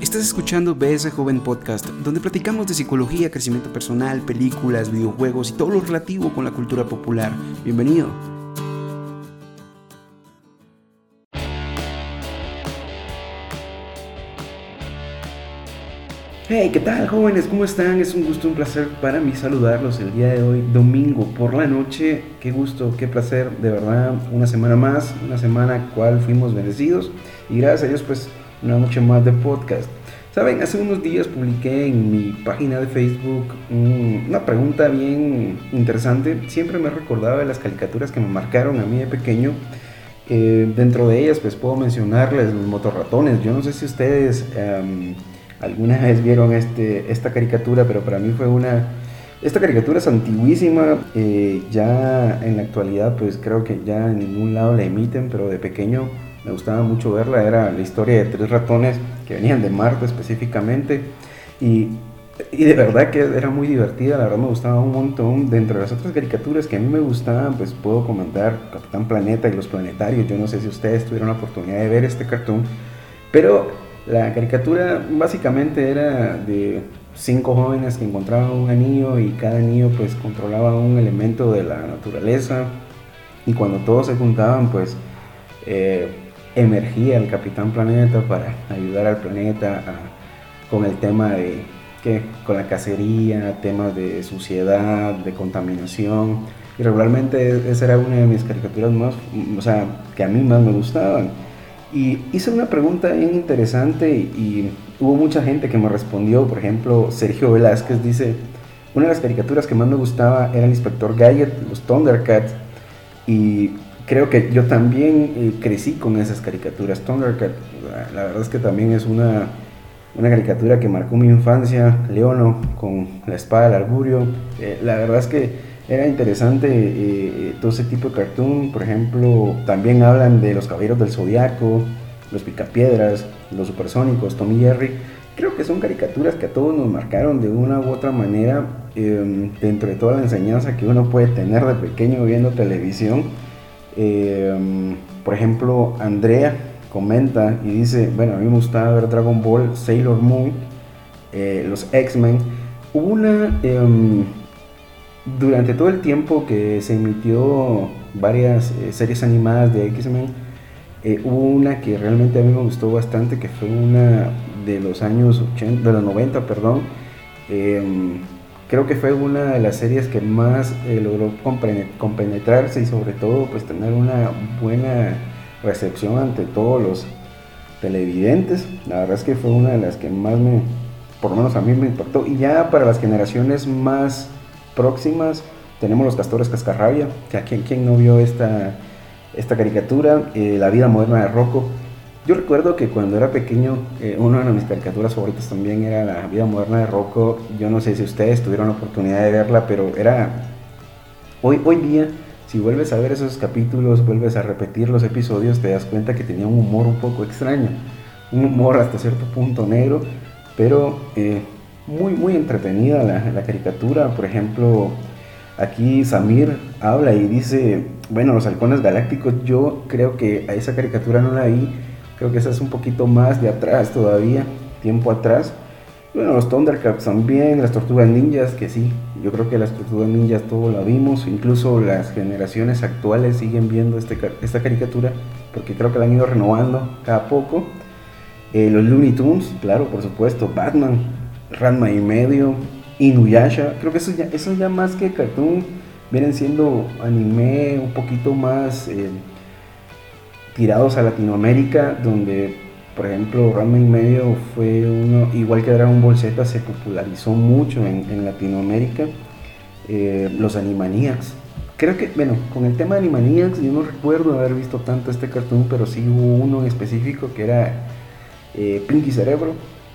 Estás escuchando BS Joven Podcast, donde platicamos de psicología, crecimiento personal, películas, videojuegos y todo lo relativo con la cultura popular. Bienvenido. Hey, ¿qué tal jóvenes? ¿Cómo están? Es un gusto, un placer para mí saludarlos el día de hoy, domingo por la noche. Qué gusto, qué placer, de verdad, una semana más, una semana cual fuimos bendecidos y gracias a Dios pues una noche más de podcast. Saben, hace unos días publiqué en mi página de Facebook una pregunta bien interesante. Siempre me recordaba de las caricaturas que me marcaron a mí de pequeño. Eh, dentro de ellas, pues puedo mencionarles los motorratones. Yo no sé si ustedes em, alguna vez vieron este, esta caricatura, pero para mí fue una... Esta caricatura es antiguísima, eh, ya en la actualidad pues creo que ya en ningún lado la emiten, pero de pequeño me gustaba mucho verla, era la historia de tres ratones que venían de Marte específicamente y, y, de verdad que era muy divertida, la verdad me gustaba un montón. Dentro de las otras caricaturas que a mí me gustaban, pues puedo comentar Capitán Planeta y los planetarios, yo no sé si ustedes tuvieron la oportunidad de ver este cartoon, pero la caricatura básicamente era de cinco jóvenes que encontraban un anillo y cada anillo pues controlaba un elemento de la naturaleza y cuando todos se juntaban pues eh, emergía el Capitán Planeta para ayudar al planeta con el tema de que con la cacería, temas de suciedad, de contaminación. Y regularmente esa era una de mis caricaturas más, o sea, que a mí más me gustaban. Y hice una pregunta bien interesante y, hubo mucha gente que me respondió. Por ejemplo, Sergio Velázquez dice, una de las caricaturas que más me gustaba era el Inspector Gadget, los Thundercats. Y creo que yo también eh, crecí con esas caricaturas. Thundercat, la, verdad es que también es una, una caricatura que marcó mi infancia. Leono con la espada del arburio. Eh, la verdad es que era interesante eh, todo ese tipo de cartoon. Por ejemplo, también hablan de los caballeros del zodiaco, los picapiedras, los supersónicos, Tommy Jerry. Creo que son caricaturas que a todos nos marcaron de una u otra manera em, dentro de toda la enseñanza que uno puede tener de pequeño viendo televisión eh, por ejemplo, Andrea comenta y dice, bueno, a mí me gustaba ver Dragon Ball, Sailor Moon, eh, los X-Men. Hubo una, em, durante todo el tiempo que se emitió varias eh, series animadas de X-Men, hubo una que realmente a mí me gustó bastante, que fue una de los años 80, de los 90, perdón em, creo que fue una de las series que más eh, logró compenetrarse y sobre todo pues tener una buena recepción ante todos los televidentes. La verdad es que fue una de las que más me, por lo menos a mí me impactó. Y ya para las generaciones más próximas tenemos los Castores Cascarrabia, que a quien, no vio esta, esta caricatura, eh, La vida moderna de Rocco yo recuerdo que cuando era pequeño, eh, una de mis caricaturas favoritas también era La vida moderna de Rocco. Yo no sé si ustedes tuvieron la oportunidad de verla, pero era... Hoy, hoy día, si vuelves a ver esos capítulos, vuelves a repetir los episodios, te das cuenta que tenía un humor un poco extraño. Un humor hasta cierto punto negro, pero eh, muy, muy entretenida la, la caricatura. Por ejemplo, aquí Samir habla y dice, bueno, los halcones galácticos, yo creo que a esa caricatura no la vi Creo que esa es un poquito más de atrás todavía, tiempo atrás. Bueno, los Thundercats también, las Tortugas Ninjas, que sí, yo creo que las Tortugas Ninjas todo la vimos, incluso las generaciones actuales siguen viendo este, esta caricatura, porque creo que la han ido renovando cada poco. Eh, los Looney Tunes, claro, por supuesto, Batman, Ranma y medio, Inuyasha, creo que eso ya, eso ya más que cartoon, vienen siendo anime un poquito más... Eh, tirados a Latinoamérica, donde por ejemplo Ranma y medio fue uno, igual que Dragon Ball Z, se popularizó mucho en, Latinoamérica. Eh, los Animaniacs. Creo que, bueno, con el tema de Animaniacs, yo no recuerdo haber visto tanto este cartoon, pero sí hubo uno en específico que era eh, Pinky Cerebro.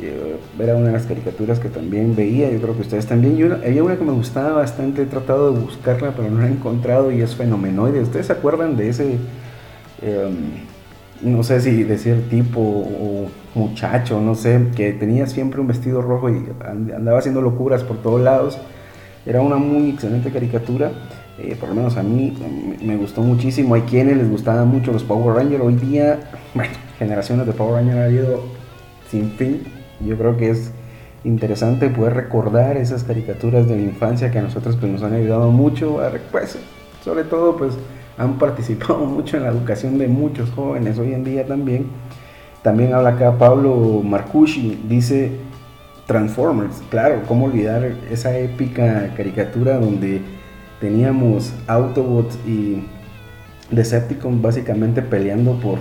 Eh, era una de las caricaturas que también veía, yo creo que ustedes también. Yo, había una que me gustaba bastante, he tratado de buscarla, pero no la he encontrado y es Fenomenoide. ¿Ustedes se acuerdan de ese Em, no sé si decir tipo o muchacho, no sé, que tenía siempre un vestido rojo y andaba haciendo locuras por todos lados. Era una muy excelente caricatura, eh, por lo menos a mí me gustó muchísimo. Hay quienes les gustaban mucho los Power Rangers. Hoy día, bueno, generaciones de Power Rangers ha habido sin fin. Yo creo que es interesante poder recordar esas caricaturas de la infancia que a nosotros pues, nos han ayudado mucho, a, pues, sobre todo pues han participado mucho en la educación de muchos jóvenes hoy en día también. También habla acá Pablo Marcucci, dice Transformers, claro, cómo olvidar esa épica caricatura donde teníamos Autobots y Decepticons básicamente peleando por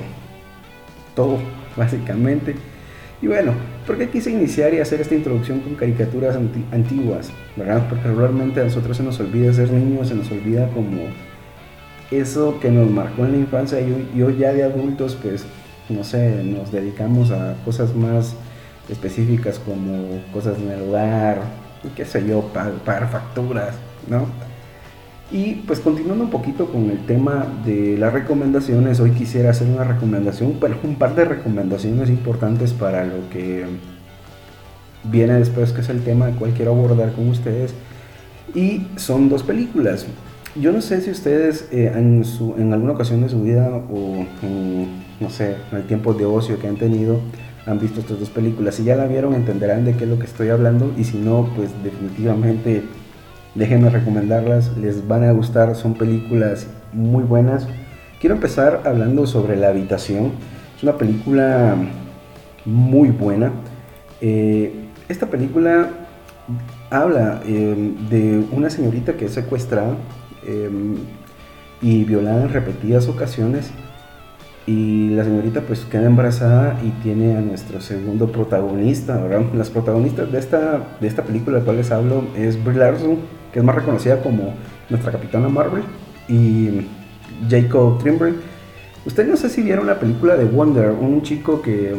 todo, básicamente. Y bueno, ¿por qué quise iniciar y hacer esta introducción con caricaturas antiguas? ¿Verdad? Porque regularmente a nosotros se nos olvida ser niños, se nos olvida como eso que nos marcó en la infancia y hoy ya de adultos, pues, no sé, nos dedicamos a cosas más específicas como cosas en el hogar, qué sé yo, pagar facturas, ¿no? Y pues continuando un poquito con el tema de las recomendaciones, hoy quisiera hacer una recomendación, un par de recomendaciones importantes para lo que viene después, que es el tema del cual quiero abordar con ustedes. Y son dos películas. Yo no sé si ustedes eh, en, su, en, alguna ocasión de su vida o no sé, en el tiempo de ocio que han tenido, han visto estas dos películas. Si ya la vieron, entenderán de qué es lo que estoy hablando. Y si no, pues definitivamente déjenme recomendarlas, les van a gustar, son películas muy buenas. Quiero empezar hablando sobre La Habitación. Es una película muy buena. Eh, esta película habla em, de una señorita que es secuestrada em, y violada en repetidas ocasiones y la señorita pues queda embarazada y tiene a nuestro segundo protagonista, ¿verdad? Las protagonistas de esta, de esta película de la cual les hablo es Brie Larson, que es más reconocida como nuestra capitana Marvel, y Jacob Trimble. Ustedes no sé si vieron la película de Wonder, un chico que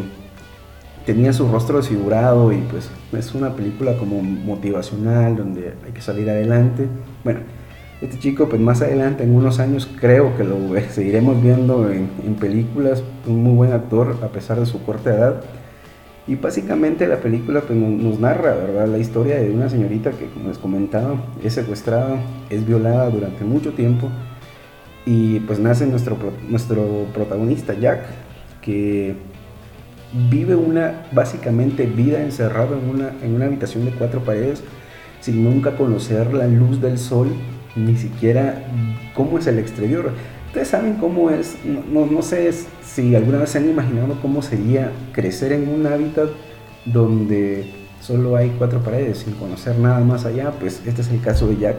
tenía su rostro desfigurado y pues es una película como motivacional donde hay que salir adelante. Bueno, este chico, pues más adelante, en unos años, creo que lo seguiremos viendo en, películas. Un muy buen actor, a pesar de su corta edad. Y básicamente la película pues, nos narra la historia de una señorita que, como les comentaba, es secuestrada, es violada durante mucho tiempo. Y pues nace nuestro, nuestro protagonista, Jack, que vive una básicamente vida encerrado en una, en una habitación de cuatro paredes sin nunca conocer la luz del sol ni siquiera cómo es el exterior. Ustedes saben cómo es, no, sé si alguna vez se han imaginado cómo sería crecer en un hábitat donde solo hay cuatro paredes sin conocer nada más allá, pues este es el caso de Jack,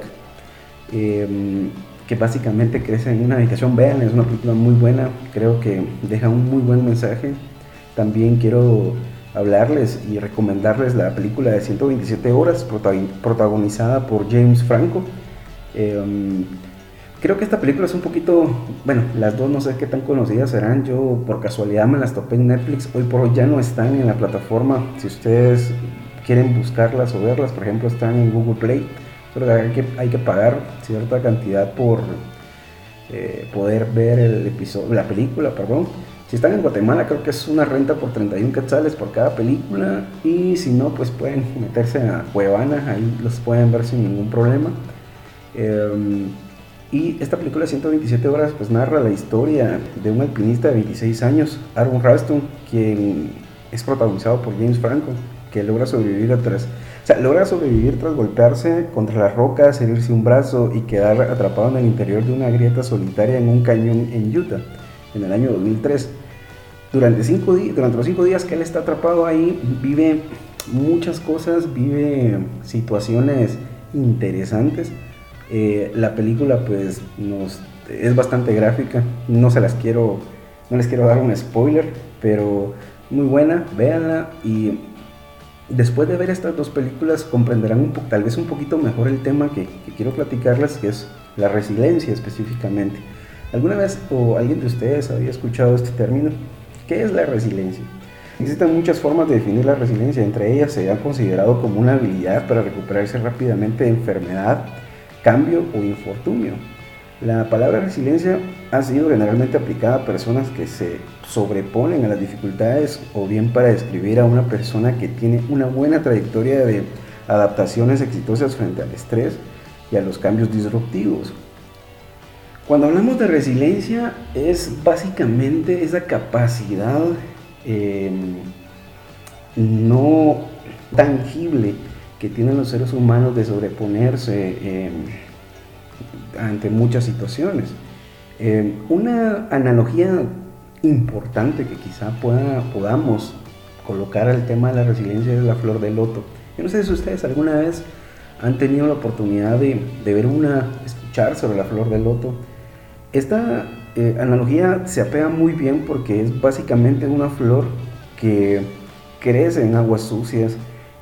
em, que básicamente crece en una habitación, vean, es una película muy buena, creo que deja un muy buen mensaje. También quiero hablarles y recomendarles la película de 127 horas protagonizada por James Franco. Em, creo que esta película es un poquito, bueno, las dos no sé qué tan conocidas serán, yo por casualidad me las topé en Netflix, hoy por hoy ya no están en la plataforma, si ustedes quieren buscarlas o verlas, por ejemplo, están en Google Play, solo hay que, hay que pagar cierta cantidad por eh, poder ver el episodio, la película, perdón. Si están en Guatemala, creo que es una renta por 31 quetzales por cada película. Y si no, pues pueden meterse a Cuevana, ahí los pueden ver sin ningún problema. Em, y esta película 127 horas pues narra la historia de un alpinista de 26 años, Aaron Ralston, quien es protagonizado por James Franco, que logra sobrevivir tras, o sea, logra sobrevivir tras golpearse contra las rocas, herirse un brazo y quedar atrapado en el interior de una grieta solitaria en un cañón en Utah en el año 2003. Durante, cinco durante los cinco días que él está atrapado ahí, vive muchas cosas, vive situaciones interesantes eh, la película pues nos, es bastante gráfica, no se las quiero, no les quiero dar un spoiler, pero muy buena, véanla y después de ver estas dos películas comprenderán un tal vez un poquito mejor el tema que, quiero platicarles, que es la resiliencia específicamente. ¿Alguna vez o alguien de ustedes había escuchado este término? ¿Qué es la resiliencia? Existen muchas formas de definir la resiliencia, entre ellas se ha considerado como una habilidad para recuperarse rápidamente de enfermedad, cambio o infortunio. La palabra resiliencia ha sido generalmente aplicada a personas que se sobreponen a las dificultades o bien para describir a una persona que tiene una buena trayectoria de adaptaciones exitosas frente al estrés y a los cambios disruptivos. Cuando hablamos de resiliencia es básicamente esa capacidad em, no tangible que tienen los seres humanos de sobreponerse eh, ante muchas situaciones. Eh, una analogía importante que quizá pueda, podamos colocar al tema de la resiliencia es la flor de loto. Yo no sé si ustedes alguna vez han tenido la oportunidad de, ver una, escuchar sobre la flor de loto. Esta eh, analogía se apega muy bien porque es básicamente una flor que crece en aguas sucias,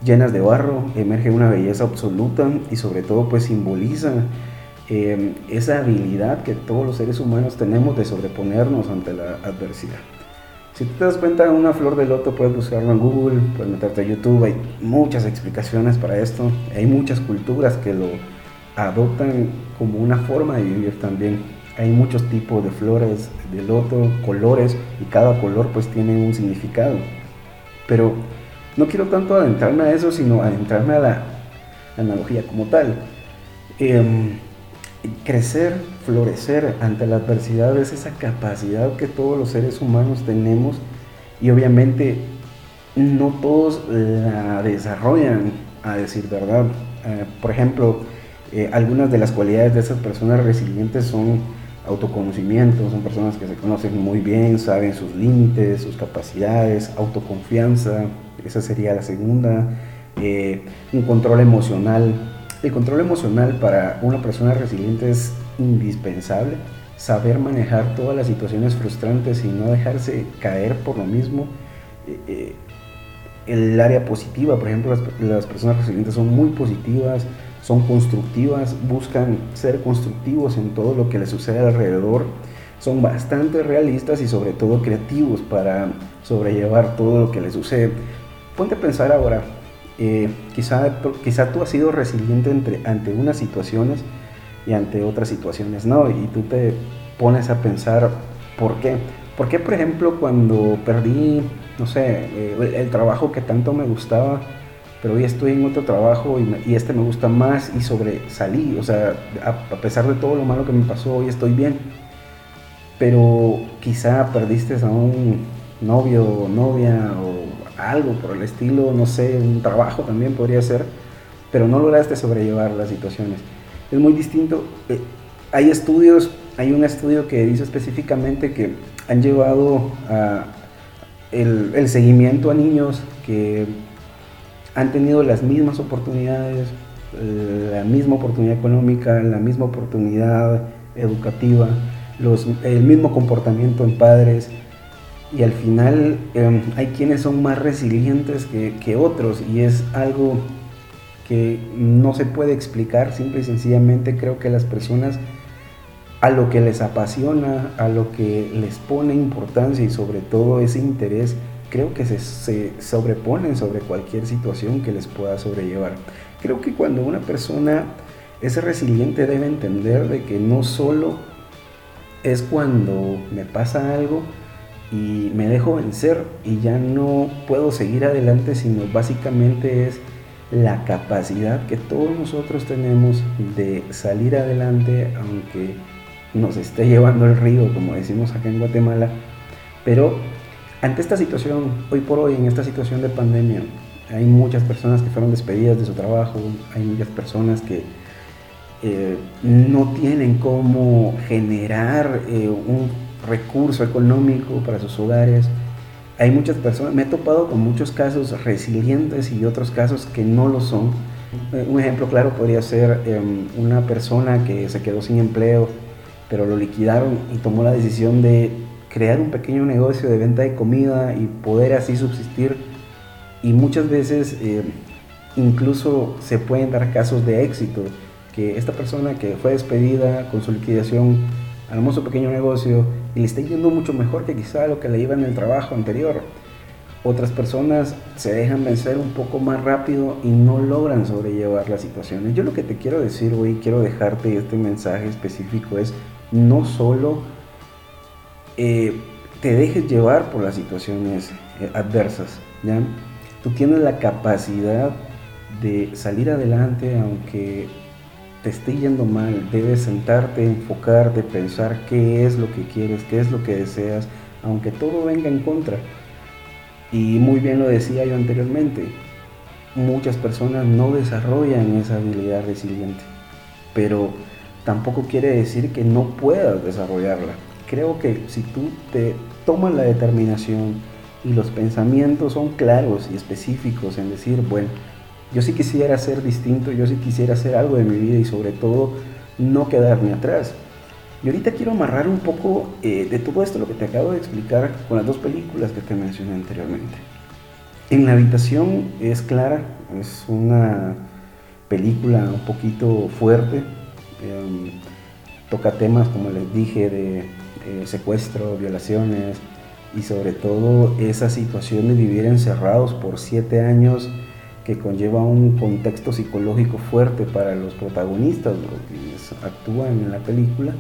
llenas de barro, emerge una belleza absoluta y sobre todo pues simboliza eh, esa habilidad que todos los seres humanos tenemos de sobreponernos ante la adversidad. Si te das cuenta, una flor de loto puedes buscarlo en Google, puedes meterte a YouTube, hay muchas explicaciones para esto, hay muchas culturas que lo adoptan como una forma de vivir también. Hay muchos tipos de flores de loto, colores, y cada color pues tiene un significado. Pero no quiero tanto adentrarme a eso, sino adentrarme a la analogía como tal. Em, crecer, florecer ante la adversidad es esa capacidad que todos los seres humanos tenemos y obviamente no todos la desarrollan, a decir verdad. Eh, por ejemplo, eh, algunas de las cualidades de esas personas resilientes son autoconocimiento, son personas que se conocen muy bien, saben sus límites, sus capacidades, autoconfianza, esa sería la segunda, eh, un control emocional, el control emocional para una persona resiliente es indispensable. Saber manejar todas las situaciones frustrantes y no dejarse caer por lo mismo. Eh, eh, el área positiva, por ejemplo, las, personas resilientes son muy positivas, son constructivas, buscan ser constructivos en todo lo que les sucede alrededor, son bastante realistas y sobre todo creativos para sobrellevar todo lo que les sucede. Ponte a pensar ahora, eh, quizá, quizá tú has sido resiliente entre, ante unas situaciones y ante otras situaciones no, y tú te pones a pensar por qué. ¿Por qué, por ejemplo, cuando perdí, no sé, eh, el, trabajo que tanto me gustaba, pero hoy estoy en otro trabajo y, y, este me gusta más y sobresalí, o sea, a, a pesar de todo lo malo que me pasó, hoy estoy bien, pero quizá perdiste a un novio o novia o algo por el estilo, no sé, un trabajo también podría ser, pero no lograste sobrellevar las situaciones. Es muy distinto. Eh, hay estudios, hay un estudio que dice específicamente que han llevado a el, seguimiento a niños que han tenido las mismas oportunidades, la misma oportunidad económica, la misma oportunidad educativa, los, el mismo comportamiento en padres, y al final em, hay quienes son más resilientes que, otros y es algo que no se puede explicar, simple y sencillamente creo que las personas a lo que les apasiona, a lo que les pone importancia y sobre todo ese interés, creo que se, se sobreponen sobre cualquier situación que les pueda sobrellevar. Creo que cuando una persona es resiliente debe entender de que no solo es cuando me pasa algo, y me dejo vencer y ya no puedo seguir adelante, sino básicamente es la capacidad que todos nosotros tenemos de salir adelante aunque nos esté llevando el río, como decimos acá en Guatemala. Pero ante esta situación, hoy por hoy, en esta situación de pandemia, hay muchas personas que fueron despedidas de su trabajo, hay muchas personas que eh, no tienen cómo generar eh, un recurso económico para sus hogares. Hay muchas personas, me he topado con muchos casos resilientes y otros casos que no lo son. Eh, un ejemplo claro podría ser em, una persona que se quedó sin empleo, pero lo liquidaron y tomó la decisión de crear un pequeño negocio de venta de comida y poder así subsistir. Y muchas veces eh, incluso se pueden dar casos de éxito, que esta persona que fue despedida con su liquidación armó su pequeño negocio y le está yendo mucho mejor que quizá lo que le iba en el trabajo anterior. Otras personas se dejan vencer un poco más rápido y no logran sobrellevar las situaciones. Yo lo que te quiero decir hoy, quiero dejarte este mensaje específico es no solo eh, te dejes llevar por las situaciones eh, adversas, ¿ya? Tú tienes la capacidad de salir adelante aunque te esté yendo mal, debes sentarte, enfocarte, pensar qué es lo que quieres, qué es lo que deseas, aunque todo venga en contra. Y muy bien lo decía yo anteriormente, muchas personas no desarrollan esa habilidad resiliente, pero tampoco quiere decir que no puedas desarrollarla. Creo que si tú te tomas la determinación y los pensamientos son claros y específicos en decir, bueno, yo sí quisiera ser distinto, yo sí quisiera hacer algo de mi vida y sobre todo no quedarme atrás. Y ahorita quiero amarrar un poco eh, de todo esto, lo que te acabo de explicar con las dos películas que te mencioné anteriormente. En la habitación es clara, es una película un poquito fuerte, em, toca temas, como les dije, de secuestro, violaciones y sobre todo esa situación de vivir encerrados por siete años que conlleva un contexto psicológico fuerte para los protagonistas, que actúan en la película,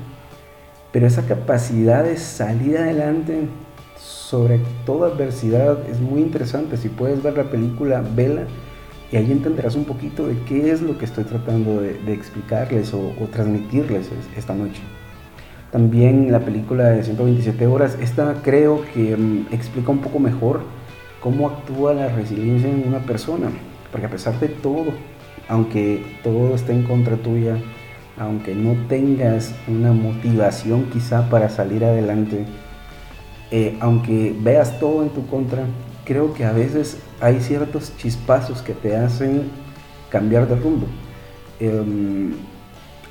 pero esa capacidad de salir adelante sobre toda adversidad es muy interesante. Si puedes ver la película, vela y ahí entenderás un poquito de qué es lo que estoy tratando de, explicarles o, transmitirles esta noche. También la película de 127 horas, esta creo que mm, explica un poco mejor cómo actúa la resiliencia en una persona. Porque a pesar de todo, aunque todo esté en contra tuya, aunque no tengas una motivación quizá para salir adelante, eh, aunque veas todo en tu contra, creo que a veces hay ciertos chispazos que te hacen cambiar de rumbo. Em,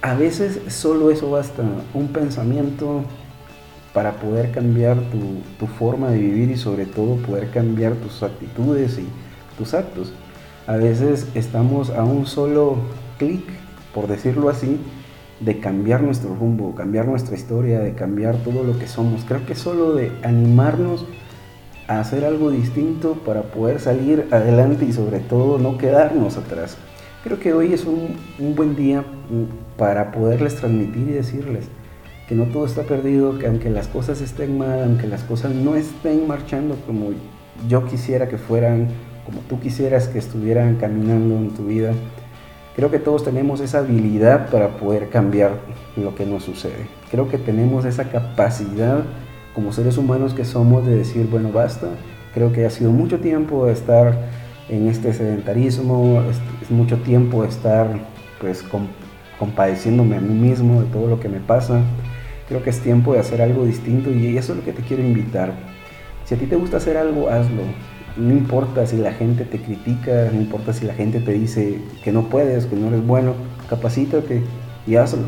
a veces solo eso basta, un pensamiento para poder cambiar tu, tu, forma de vivir y sobre todo poder cambiar tus actitudes y tus actos. A veces estamos a un solo clic, por decirlo así, de cambiar nuestro rumbo, cambiar nuestra historia, de cambiar todo lo que somos. Creo que solo de animarnos a hacer algo distinto para poder salir adelante y sobre todo no quedarnos atrás. Creo que hoy es un, un buen día para poderles transmitir y decirles que no todo está perdido, que aunque las cosas estén mal, aunque las cosas no estén marchando como yo quisiera que fueran como tú quisieras que estuvieran caminando en tu vida. Creo que todos tenemos esa habilidad para poder cambiar lo que nos sucede. Creo que tenemos esa capacidad como seres humanos que somos de decir, bueno, basta. Creo que ha sido mucho tiempo de estar en este sedentarismo, es, mucho tiempo estar pues compadeciéndome a mí mismo de todo lo que me pasa. Creo que es tiempo de hacer algo distinto y eso es lo que te quiero invitar. Si a ti te gusta hacer algo, hazlo no importa si la gente te critica, no importa si la gente te dice que no puedes, que no eres bueno, capacítate y hazlo.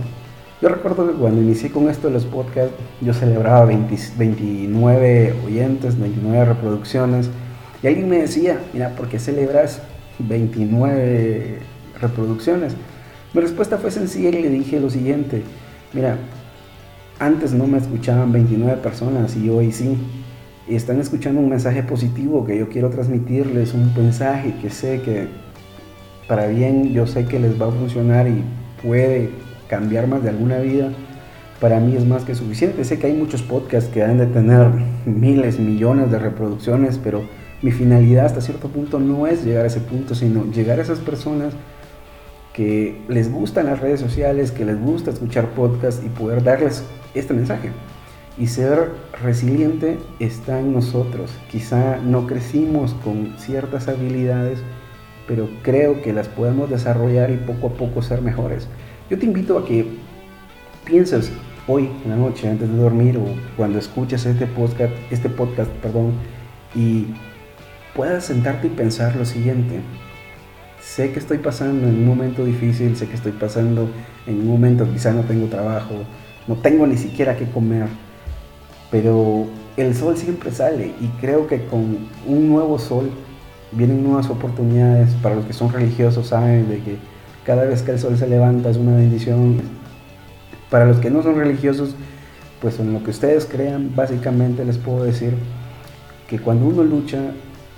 Yo recuerdo que cuando inicié con esto los podcasts, yo celebraba 29 oyentes, 29 reproducciones, y alguien me decía, mira, ¿por qué celebras 29 reproducciones? Mi respuesta fue sencilla y le dije lo siguiente, mira, antes no me escuchaban 29 personas y hoy sí están escuchando un mensaje positivo que yo quiero transmitirles, un mensaje que sé que para bien yo sé que les va a funcionar y puede cambiar más de alguna vida, para mí es más que suficiente. Sé que hay muchos podcasts que han de tener miles, millones de reproducciones, pero mi finalidad hasta cierto punto no es llegar a ese punto, sino llegar a esas personas que les gustan las redes sociales, que les gusta escuchar podcasts y poder darles este mensaje. Y ser resiliente está en nosotros. Quizá no crecimos con ciertas habilidades, pero creo que las podemos desarrollar y poco a poco ser mejores. Yo te invito a que pienses hoy en la noche antes de dormir o cuando escuches este podcast, este podcast, perdón, y puedas sentarte y pensar lo siguiente. Sé que estoy pasando en un momento difícil, sé que estoy pasando en un momento quizá no tengo trabajo, no tengo ni siquiera que comer pero el sol siempre sale y creo que con un nuevo sol vienen nuevas oportunidades. Para los que son religiosos saben de que cada vez que el sol se levanta es una bendición. Para los que no son religiosos, pues en lo que ustedes crean, básicamente les puedo decir que cuando uno lucha,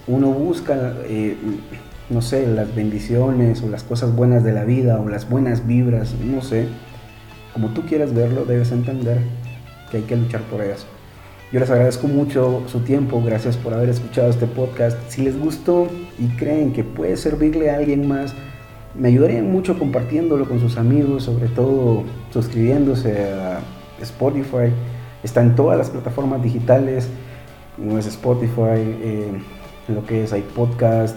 uno busca, eh, no sé, las bendiciones o las cosas buenas de la vida o las buenas vibras, no sé, como tú quieras verlo, debes entender que hay que luchar por ellas. Yo les agradezco mucho su tiempo, gracias por haber escuchado este podcast. Si les gustó y creen que puede servirle a alguien más, me ayudarían mucho compartiéndolo con sus amigos, sobre todo suscribiéndose a Spotify. Está en todas las plataformas digitales, como es Spotify, eh, lo que es iPodcast,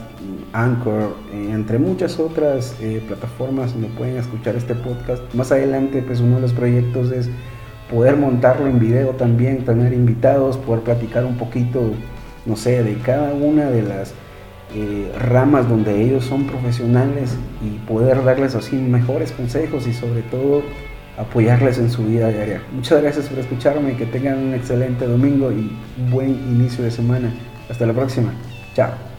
Anchor, eh, entre muchas otras eh, plataformas donde pueden escuchar este podcast. Más adelante, pues uno de los proyectos es poder montarlo en video también, tener invitados, poder platicar un poquito, no sé, de cada una de las eh, ramas donde ellos son profesionales y poder darles así mejores consejos y sobre todo apoyarles en su vida diaria. Muchas gracias por escucharme, que tengan un excelente domingo y buen inicio de semana. Hasta la próxima. Tchau.